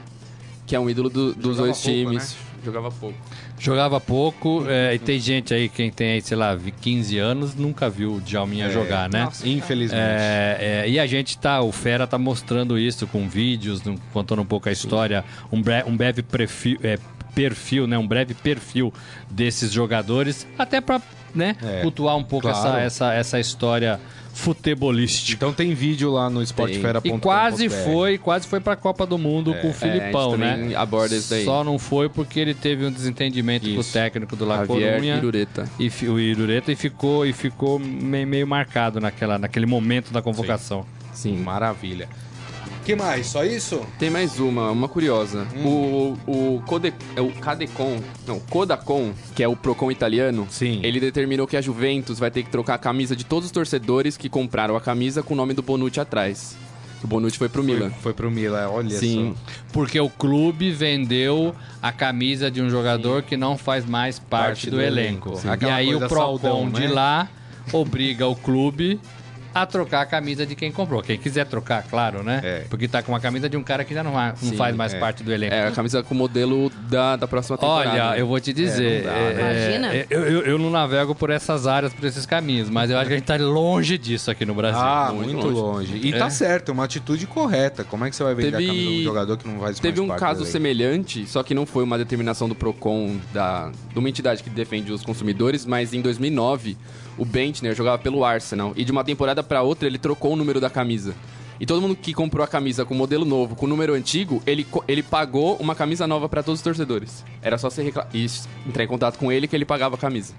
que é um ídolo do- dos Jogava dois pouco, times. Jogava pouco. Jogava pouco, é, e tem gente aí, quem tem aí, sei lá, 15 anos, nunca viu o Djalminha jogar, né? Infelizmente. É, é, e a gente tá, o Fera tá mostrando isso com vídeos, contando um pouco a história, um, bre- um breve perfil, é, perfil, né? Um breve perfil desses jogadores, até pra, né, É, cultuar um pouco claro. essa, essa, essa história futebolística. Então tem vídeo lá no esportefera.com.br. E quase foi, quase foi pra Copa do Mundo com o Filipão, É, a gente né? aborda isso daí. Só não foi porque ele teve um desentendimento com o Isso. técnico do La Coruña. Irureta. E o Irureta e ficou, e ficou meio, meio marcado naquela, naquele momento da convocação. Sim. Maravilha. Que mais? Só isso? Tem mais uma, uma curiosa. O, o, Code, é o Cadecon, não, Codacon, que é o Procon italiano, Sim. ele determinou que a Juventus vai ter que trocar a camisa de todos os torcedores que compraram a camisa com o nome do Bonucci atrás. O Bonucci foi pro Milan. Foi, foi pro Milan, olha Sim. só. Porque o clube vendeu a camisa de um jogador que não faz mais parte, Parte do, do elenco. elenco. Sim. E aí o Procon saudão, de né? lá obriga o clube a trocar a camisa de quem comprou. Quem quiser trocar, claro, né? É. Porque tá com uma camisa de um cara que já não, não Sim, faz mais é. parte do elenco. É a camisa com o modelo da, da próxima temporada. Olha, eu vou te dizer. É, não dá, é, né? Imagina. é, eu, eu- eu não navego por essas áreas, por esses caminhos, mas eu acho que a gente tá longe disso aqui no Brasil. Ah, muito muito, longe. E É. tá certo, é uma atitude correta. Como é que você vai vender Teve- a camisa de um jogador que não faz Teve um caso do semelhante, só que não foi uma determinação do Procon, da, de uma entidade que defende os consumidores, mas em 2009, o Bentner jogava pelo Arsenal e de uma temporada para outra ele trocou o número da camisa. E todo mundo que comprou a camisa com modelo novo, com o número antigo, ele, ele pagou uma camisa nova para todos os torcedores. Era só você recla- entrar em contato com ele que ele pagava a camisa.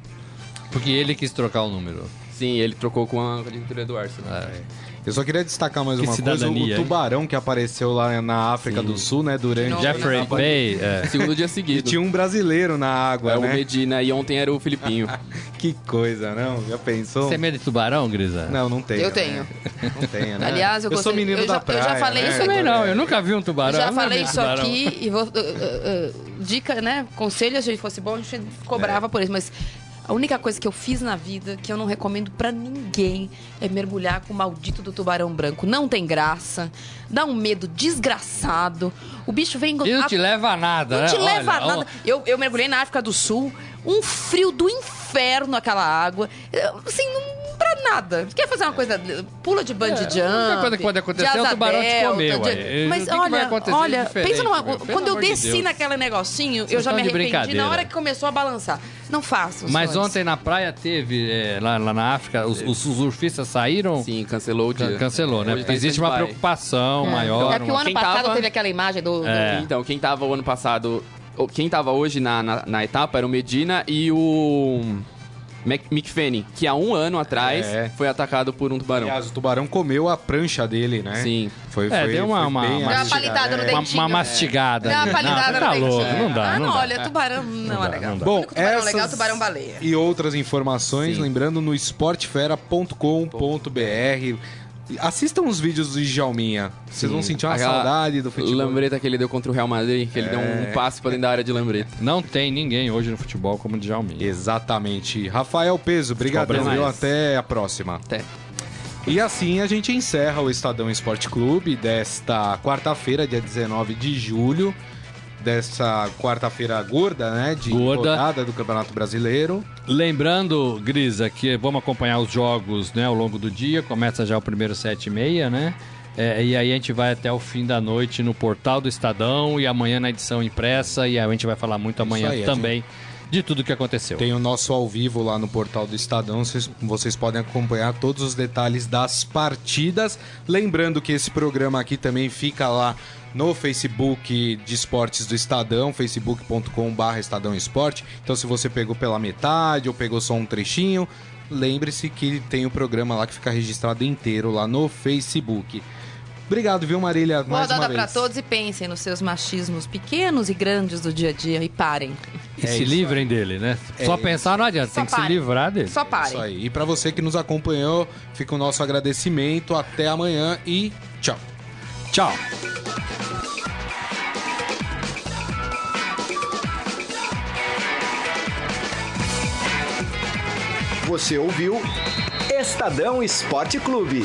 Porque ele quis trocar o número. Sim, ele trocou com a, com a diretoria do Arsenal. Eu só queria destacar mais Que uma coisa: o, o hein? tubarão que apareceu lá na África Sim. do Sul, né? Durante. Jeffrey não. Bay, é. Segundo dia E seguido. tinha um brasileiro na água, É o né? Medina e ontem era o Filipinho. Que coisa, não? Já pensou? Você tem medo de tubarão, Grisa? Não, não tenho. Eu tenho. né? Não tenho, né? Aliás, eu sou gostei- menino eu da já- eu praia. já falei né? isso Também não, eu nunca vi um tubarão. Já eu nunca falei isso tubarão. aqui e vou. uh, uh, uh, dica, né? Conselho, se fosse bom, a gente cobrava por isso. Mas a única coisa que eu fiz na vida que eu não recomendo pra ninguém é mergulhar com o maldito do tubarão branco. Não tem graça, dá um medo desgraçado. O bicho vem. E não te leva a nada, Não né? te leva Olha, a nada. Eu, eu mergulhei na África do Sul, um frio do inferno aquela água. Assim, não nada. Quer fazer uma coisa, pula de bungee É, jump. a única coisa que pode acontecer de é o tubarão te delta, comer, de-. Mas O que que vai olha, acontecer olha, pensa numa. meu? Quando eu desci Deus. naquele negocinho, Vocês eu já me arrependi na hora que começou a balançar. Não façam. Mas senhores. ontem na praia teve, é, lá, lá na África, os, os surfistas saíram? Sim, cancelou o dia. Cancelou, né? Porque existe uma preocupação É. maior. É porque o ano Quem passado tava- teve aquela imagem do. do- É. Então, quem tava o ano passado. Quem tava hoje na, na, na etapa era o Medina e o. Mick Fanning, que há um ano atrás É. foi atacado por um tubarão. Aliás, o tubarão comeu a prancha dele, né? Sim. Foi, É, foi, deu uma- foi uma- bem uma- Deu uma palidada no é. Uma, dentinho. uma mastigada. Dá uma né? palidada não, no tá dentinho. louco, não dá, Ah, não não, dá. olha, tubarão não, dá, é legal. dá. O Bom, tubarão essas legal é tubarão baleia. e outras informações, Sim. lembrando no esportefera.com.br. Assistam os vídeos do Djalminha. Vocês vão sentir uma Aquela saudade do futebol. Lambreta que ele deu contra o Real Madrid, que ele deu É. um passe pra dentro da área de lambreta. Não tem ninguém hoje no futebol como o Djalminha. Exatamente. Rafael Peso, viu? brasileiro. Até a próxima. Até. E assim a gente encerra o Estadão Esporte Clube desta quarta-feira, dia 19 de julho dessa quarta-feira gorda, né? De Gorda. rodada do Campeonato Brasileiro. Lembrando, Grisa, que vamos acompanhar os jogos né, ao longo do dia. Começa já o primeiro 7 e meia, né? É, e aí a gente vai até o fim da noite no portal do Estadão e amanhã na edição impressa. E aí a gente vai falar muito amanhã aí, também de tudo que aconteceu. Tem o nosso ao vivo lá no portal do Estadão, vocês, vocês podem acompanhar todos os detalhes das partidas. Lembrando que esse programa aqui também fica lá no Facebook de Esportes do Estadão, facebook.com.br Estadão Esporte. Então, se você pegou pela metade ou pegou só um trechinho, lembre-se que tem o programa lá que fica registrado inteiro lá no Facebook. Obrigado, viu, Marília? Boa mais uma rodada vez. pra todos e pensem nos seus machismos pequenos e grandes do dia a dia e parem. E É se isso livrem dele, né? É Só isso. pensar não adianta, Só tem que se livrar dele. Só Isso parem. aí. E para você que nos acompanhou, fica o nosso agradecimento. Até amanhã e tchau. Tchau. Você ouviu Estadão Esporte Clube.